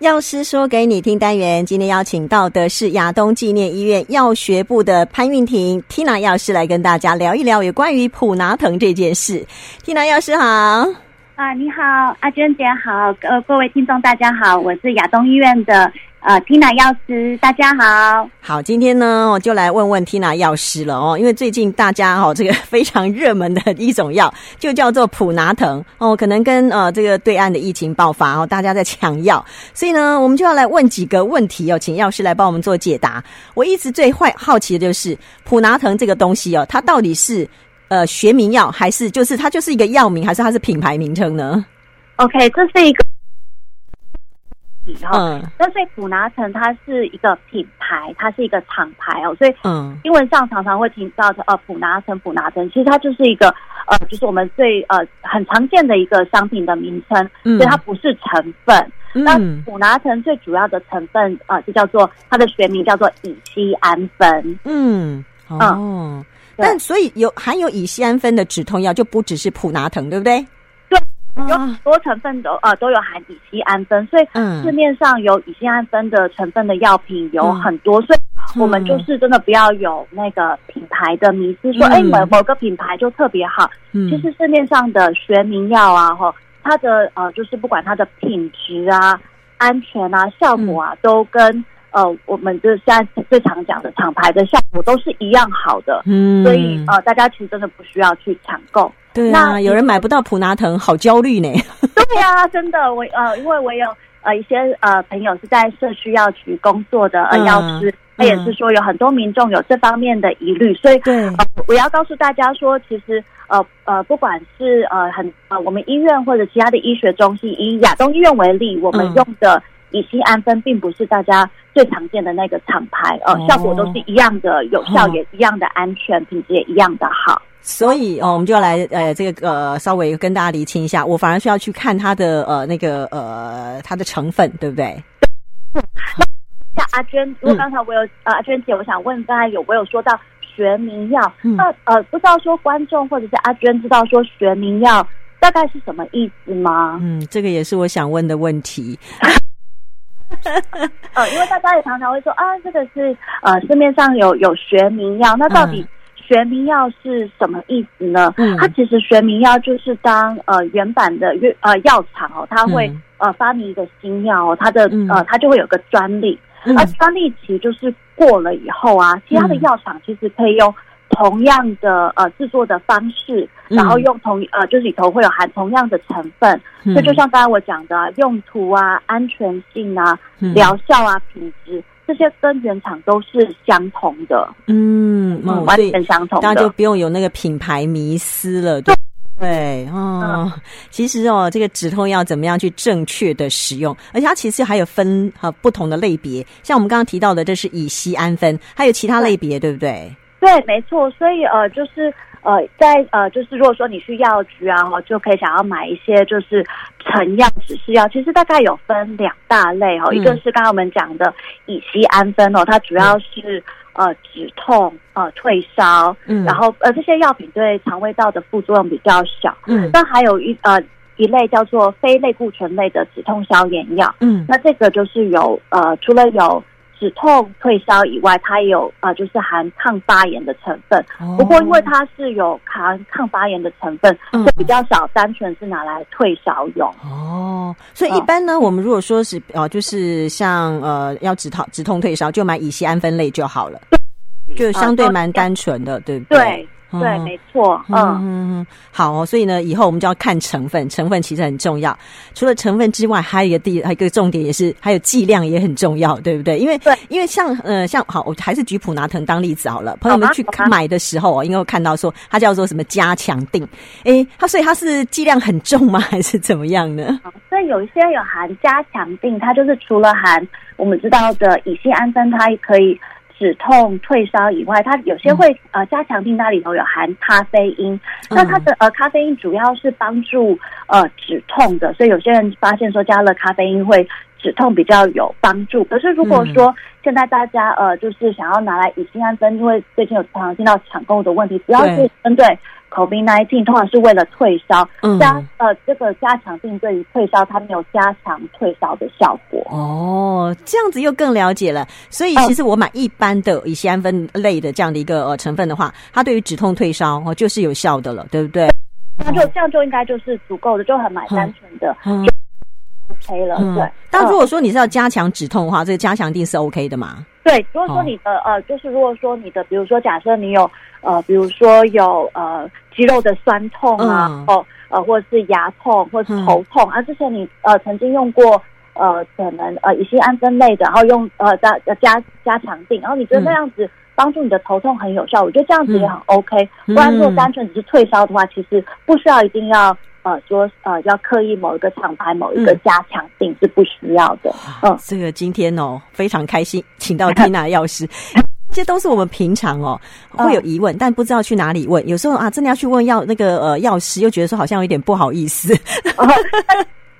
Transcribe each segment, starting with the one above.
药师说给你听单元，今天邀请到的是亚东纪念医院药学部的潘运婷 Tina 药师来跟大家聊一聊有关于普拿藤这件事。Tina 药师好，啊，你好，阿娟姐好，呃，各位听众大家好，我是亚东医院的。呃，Tina 药师，大家好。好，今天呢，我就来问问 Tina 药师了哦，因为最近大家哦，这个非常热门的一种药就叫做普拿疼哦，可能跟呃这个对岸的疫情爆发哦，大家在抢药，所以呢，我们就要来问几个问题哦，请药师来帮我们做解答。我一直最坏好奇的就是普拿疼这个东西哦，它到底是呃学名药，还是就是它就是一个药名，还是它是品牌名称呢？OK，这是一个。嗯，那所以普拿疼它是一个品牌，它是一个厂牌哦，所以嗯，英文上常常会听到的呃普拿疼普拿疼，其实它就是一个呃，就是我们最呃很常见的一个商品的名称，嗯，所以它不是成分。嗯、那普拿疼最主要的成分啊、呃，就叫做它的学名叫做乙醯胺酚。嗯，哦，嗯、但所以有含有乙酰胺酚的止痛药就不只是普拿疼，对不对？有很多成分都呃都有含乙酰胺酚，所以市面上有乙酰胺酚的成分的药品有很多，所以我们就是真的不要有那个品牌的迷思，说哎某某个品牌就特别好。其实市面上的学名药啊，哈，它的呃就是不管它的品质啊、安全啊、效果啊，都跟呃我们就是现在最常讲的厂牌的效果都是一样好的。嗯，所以呃大家其实真的不需要去抢购。对啊，那有人买不到普拿疼，好焦虑呢。对呀、啊，真的，我呃，因为我有呃一些呃朋友是在社区药局工作的呃药师，他也是说有很多民众有这方面的疑虑，所以对、呃，我要告诉大家说，其实呃呃，不管是呃很呃我们医院或者其他的医学中心，以亚东医院为例，我们用的乙酰胺酚并不是大家最常见的那个厂牌，呃，效果都是一样的有效，也一样的安全，品质也一样的好。所以哦，我们就要来呃，这个呃，稍微跟大家厘清一下。我反而需要去看它的呃那个呃它的成分，对不对？嗯。那像阿娟，如果刚才我有、嗯、呃阿娟姐，我想问，刚才有没有说到学名药？嗯、那呃，不知道说观众或者是阿娟知道说学名药大概是什么意思吗？嗯，这个也是我想问的问题。呃，因为大家也常常会说啊，这个是呃市面上有有学名药，那到底？嗯学名药是什么意思呢？嗯，它其实学名药就是当呃原版的药呃药厂哦，它会、嗯、呃发明一个新药哦，它的、嗯、呃它就会有个专利，嗯、而专利期就是过了以后啊，其他的药厂其实可以用同样的呃制作的方式，嗯、然后用同呃就是里头会有含同样的成分，这、嗯、就像刚才我讲的、啊、用途啊、安全性啊、疗效啊、品质。这些跟原厂都是相同的，嗯，嗯，完全相同的，大家就不用有那个品牌迷思了，对对哦。嗯、其实哦，这个止痛药怎么样去正确的使用，而且它其实还有分和不同的类别，像我们刚刚提到的，这是乙醯胺酚，还有其他类别，对，对不对？对，没错。所以呃，就是。呃，在呃，就是如果说你去药局啊，就可以想要买一些就是成药指示药，其实大概有分两大类哦，嗯、一个是刚刚我们讲的乙醯胺酚哦，它主要是呃止痛呃退烧，嗯，然后呃这些药品对肠胃道的副作用比较小，嗯，但还有一呃一类叫做非类固醇类的止痛消炎药，嗯，那这个就是有呃除了有。止痛退烧以外，它也有啊、呃，就是含抗发炎的成分。不过，因为它是有含抗发炎的成分，就比较少，单纯是拿来退烧用。哦，所以一般呢，我们如果说是呃，就是像呃，要止痛止痛退烧，就买乙酰胺酚类就好了，就相对蛮单纯的，对不对？对。对，没错，嗯嗯嗯，好哦，所以呢，以后我们就要看成分，成分其实很重要。除了成分之外，还有一个第，还有一个重点也是，还有剂量也很重要，对不对？因为对，因为像呃，像好，我还是举普拿藤当例子好了。朋友们去买的时候，应该会看到说，它叫做什么加强定，诶，它所以它是剂量很重吗？还是怎么样呢？所以有一些有含加强定，它就是除了含我们知道的乙酰胺酚，它也可以。止痛退烧以外，它有些会呃加强订单里头有含咖啡因。嗯、那它的呃咖啡因主要是帮助呃止痛的，所以有些人发现说加了咖啡因会止痛比较有帮助。可是如果说现在大家呃就是想要拿来乙酰氨酚，因为最近有常常听到抢购的问题，主要是针对 COVID-19，通常是为了退烧，嗯、加呃这个加强定对于退烧它没有加强退烧的效果。哦，这样子又更了解了。所以其实我买一般的乙酰胺酚类的这样的一个呃成分的话，它对于止痛退烧哦就是有效的了，对不对？那就这样就应该就是足够的，就很蛮单纯的。嗯 OK 了，对。但如果说你是要加强止痛的话，这个加强定是 OK 的吗？对，如果说你的呃，就是如果说你的，比如说假设你有呃，比如说有呃肌肉的酸痛啊，哦呃，或者是牙痛，或者是头痛啊，之前你呃曾经用过呃可能呃乙酰胺酚类的，然后用呃加加加强定，然后你觉得那样子帮助你的头痛很有效，我觉得这样子也很 OK。不然如果单纯只是退烧的话，其实不需要一定要。呃，说呃，要刻意某一个厂牌、某一个加强性是不需要的。嗯，这个今天哦非常开心，请到 Tina 药师，这些都是我们平常哦会有疑问，但不知道去哪里问。有时候啊，真的要去问药那个呃药师，又觉得说好像有点不好意思。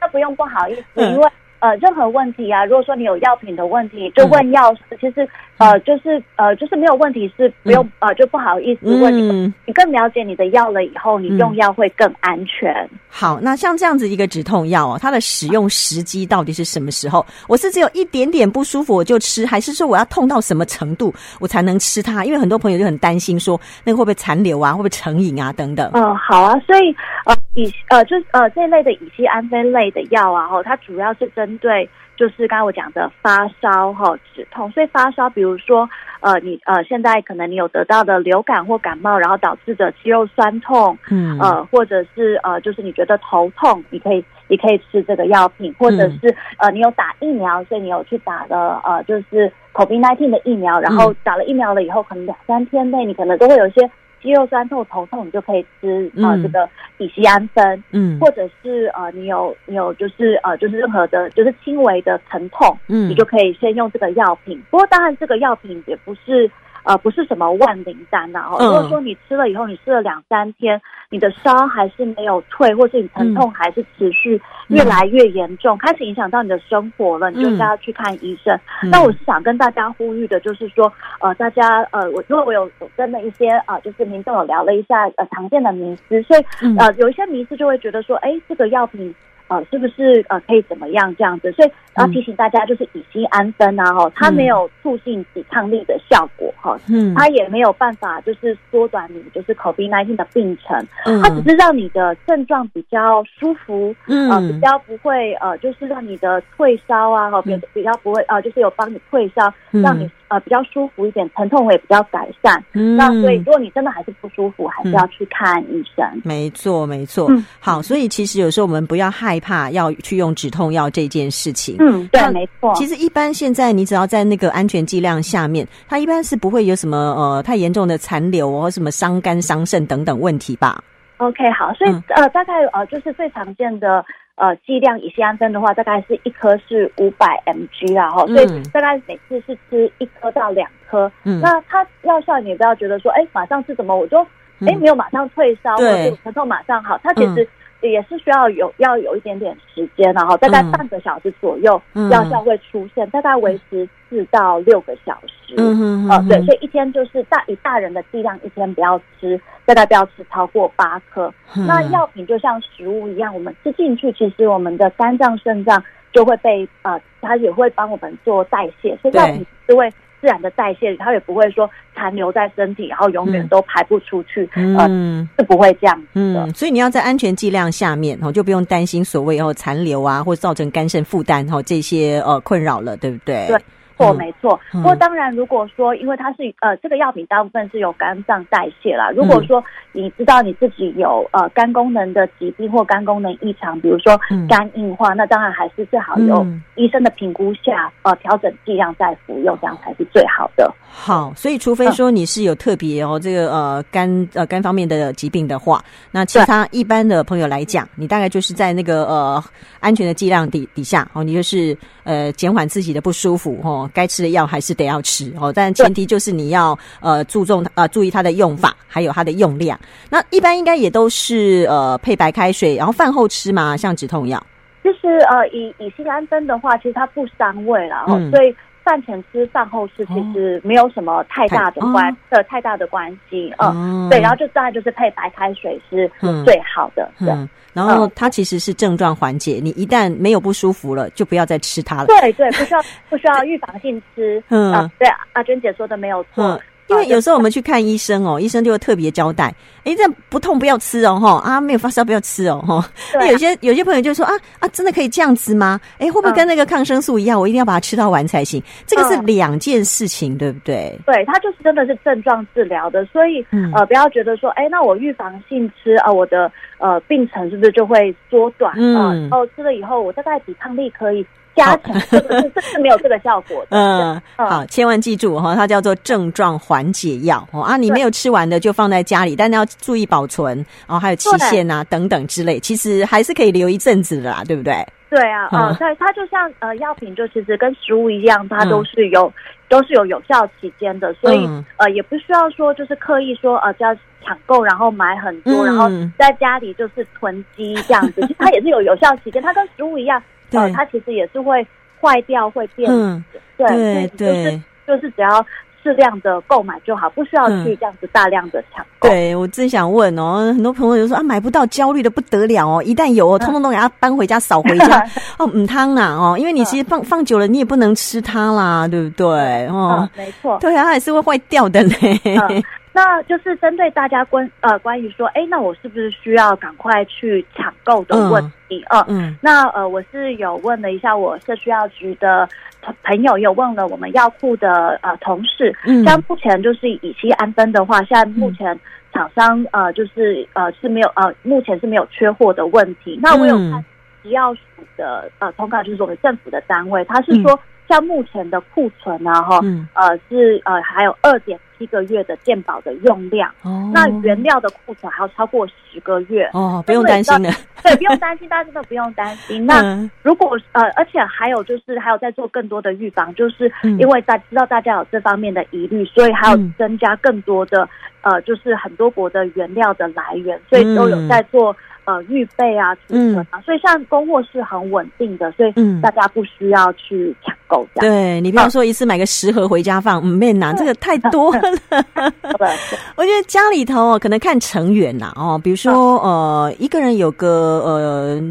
那不用不好意思，因为。呃，任何问题啊，如果说你有药品的问题，就问药师。嗯、其实，呃，就是呃，就是没有问题是不用、嗯、呃，就不好意思问你。嗯、你更了解你的药了以后，你用药会更安全。嗯、好，那像这样子一个止痛药哦，它的使用时机到底是什么时候？我是只有一点点不舒服我就吃，还是说我要痛到什么程度我才能吃它？因为很多朋友就很担心说，那个会不会残留啊，会不会成瘾啊等等。嗯、呃，好啊，所以呃，乙呃，就是呃这一类的乙酰氨酚类的药啊，哈，它主要是针针对就是刚才我讲的发烧哈止痛，所以发烧，比如说呃你呃现在可能你有得到的流感或感冒，然后导致的肌肉酸痛，嗯呃或者是呃就是你觉得头痛，你可以你可以吃这个药品，或者是呃你有打疫苗，所以你有去打了呃就是 COVID-19 的疫苗，然后打了疫苗了以后，可能两三天内你可能都会有一些。肌肉酸痛、头痛，你就可以吃呃这个乙醯胺酚，嗯，或者是呃你有你有就是呃就是任何的，就是轻微的疼痛，嗯，你就可以先用这个药品。不过当然这个药品也不是。呃，不是什么万灵丹呐、啊。如果说你吃了以后，你吃了两三天，你的烧还是没有退，或是你疼痛还是持续越来越严重，嗯、开始影响到你的生活了，你就应该要去看医生。那、嗯、我是想跟大家呼吁的，就是说，呃，大家呃，我因为我有跟了一些啊、呃，就是民众有聊了一下呃常见的迷思，所以呃有一些迷思就会觉得说，哎，这个药品。呃，是不是呃可以怎么样这样子？所以要提醒大家，就是乙酰氨酚啊，哈，它没有促进抵抗力的效果，哈，嗯，它也没有办法就是缩短你就是 COVID-19 的病程，嗯，它只是让你的症状比较舒服，嗯，呃，比较不会呃，就是让你的退烧啊，哈，比比较不会呃，就是有帮你退烧，让你。呃，比较舒服一点，疼痛会比较改善。嗯，那所以如果你真的还是不舒服，还是要去看医生。没错，没错。嗯，好，所以其实有时候我们不要害怕要去用止痛药这件事情。嗯，对，没错。其实一般现在你只要在那个安全剂量下面，它一般是不会有什么呃太严重的残留或什么伤肝伤肾等等问题吧。OK，好，所以、嗯、呃，大概呃就是最常见的。呃，剂量乙酰胺酚的话，大概是一颗是五百 mg 啊，哈、嗯，所以大概每次是吃一颗到两颗。嗯，那它药效你也不要觉得说，哎，马上吃什么我就，哎，没有马上退烧，或者疼痛马上好，它其实。也是需要有要有一点点时间，然后大概半个小时左右，药效会出现，大概维持四到六个小时。嗯嗯对，所以一天就是大以大人的剂量，一天不要吃，大概不要吃超过八颗。那药品就像食物一样，我们吃进去，其实我们的肝脏、肾脏就会被呃，它也会帮我们做代谢，所以药品是会。自然的代谢，它也不会说残留在身体，然后永远都排不出去，嗯、呃，是不会这样子的。嗯，所以你要在安全剂量下面，哦，就不用担心所谓哦残留啊，或造成肝肾负担哦这些呃困扰了，对不对？对。错，没错。不过当然，如果说因为它是呃这个药品大部分是有肝脏代谢啦。如果说你知道你自己有呃肝功能的疾病或肝功能异常，比如说肝硬化，那当然还是最好有医生的评估下呃调整剂量再服用，这样才是最好的。好，所以除非说你是有特别哦这个呃肝呃肝方面的疾病的话，那其他一般的朋友来讲，你大概就是在那个呃安全的剂量底底下哦，你就是呃减缓自己的不舒服哦。该吃的药还是得要吃哦，但前提就是你要呃注重呃注意它的用法，还有它的用量。那一般应该也都是呃配白开水，然后饭后吃嘛，像止痛药。就是呃以乙醯胺酚的话，其实它不伤胃啦，哦，嗯、所以饭前吃饭后吃其实没有什么太大的关的、哦、太大的关系，嗯，哦、对，然后就大概就是配白开水是最好的，嗯、对。嗯然后它其实是症状缓解，你一旦没有不舒服了，就不要再吃它了。对对，不需要不需要预防性吃。嗯，啊、对，阿娟姐说的没有错。嗯因为有时候我们去看医生哦，医生就会特别交代，哎，这不痛不要吃哦，哈啊，没有发烧不要吃哦，哈。对。有些有些朋友就说啊啊，真的可以这样吃吗？哎，会不会跟那个抗生素一样，我一定要把它吃到完才行？这个是两件事情，对不对？对，它就是真的是症状治疗的，所以呃，不要觉得说，哎，那我预防性吃啊，我的呃病程是不是就会缩短啊？然后吃了以后，我大概抵抗力可以。加强这个是是没有这个效果的。嗯，好，千万记住哈，它叫做症状缓解药。哦啊，你没有吃完的就放在家里，但是要注意保存哦，还有期限啊等等之类，其实还是可以留一阵子的啦，对不对？对啊，嗯，对，它就像呃药品，就其实跟食物一样，它都是有都是有有效期间的，所以呃也不需要说就是刻意说呃就要抢购，然后买很多，然后在家里就是囤积这样子，其实它也是有有效期间，它跟食物一样。对、呃，它其实也是会坏掉、会变对对对，就是就是只要适量的购买就好，不需要去这样子大量的抢购。对，我真想问哦，很多朋友就说啊，买不到，焦虑的不得了哦。一旦有哦，通通都给它搬回家、扫回家。哦，唔汤啦哦，因为你其实放放久了，你也不能吃它啦，对不对？哦，嗯、没错。对啊，它也是会坏掉的呢。嗯那就是针对大家关呃关于说，哎，那我是不是需要赶快去抢购的问题？嗯，嗯。那呃，我是有问了一下我社区药局的朋友，有问了我们药库的呃同事，嗯，像目前就是乙烯氨酚的话，现在目前厂商呃就是呃是没有呃目前是没有缺货的问题。那我有看医药署的呃通告，就是我们政府的单位，他是说像目前的库存啊哈，呃是呃还有二点。七个月的健保的用量，哦，那原料的库存还要超过十个月哦，不用担心的，对，不用担心，大家真的不用担心。那如果呃，而且还有就是还有在做更多的预防，就是因为大知道大家有这方面的疑虑，所以还有增加更多的呃，就是很多国的原料的来源，所以都有在做。呃，预备啊，储存啊，所以像供货是很稳定的，所以大家不需要去抢购。对，你不要说一次买个十盒回家放，嗯，没拿，这个太多了。我觉得家里头哦，可能看成员呐，哦，比如说呃，一个人有个呃。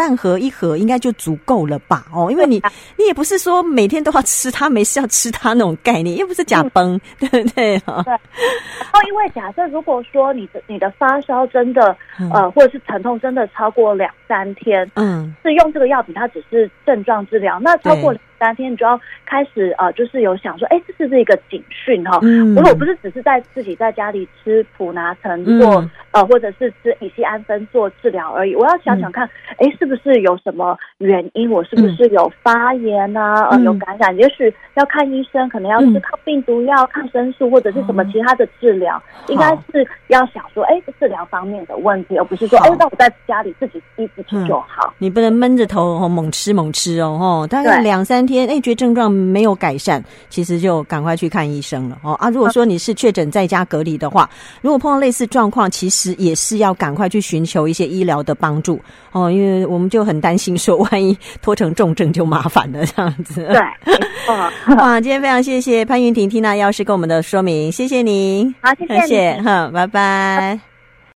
半盒一盒应该就足够了吧？哦，因为你你也不是说每天都要吃它，没事要吃它那种概念，又不是假崩，嗯、对不对？哈。对。然后，因为假设如果说你的你的发烧真的、嗯、呃，或者是疼痛真的超过两三天，嗯，是用这个药品，它只是症状治疗，那超过。三天你就要开始呃，就是有想说，哎，这是不是一个警讯哈？如果不是只是在自己在家里吃普拿疼做、嗯、呃，或者是吃乙酰氨酚做治疗而已，我要想想看，哎、嗯，是不是有什么原因？我是不是有发炎啊？嗯、呃，有感染？也许要看医生，可能要吃抗病毒药、抗生素或者是什么其他的治疗。嗯、应该是要想说，哎，治疗方面的问题，而不是说，哎，那我在家里自己医自己就好。嗯、你不能闷着头哦，猛吃猛吃哦，哦，大概两三。天哎，觉得症状没有改善，其实就赶快去看医生了哦啊！如果说你是确诊在家隔离的话，如果碰到类似状况，其实也是要赶快去寻求一些医疗的帮助哦，因为我们就很担心说，万一拖成重症就麻烦了这样子。对，哇！今天非常谢谢潘云婷缇娜药师跟我们的说明，谢谢您，好，谢谢，谢谢，好，拜拜。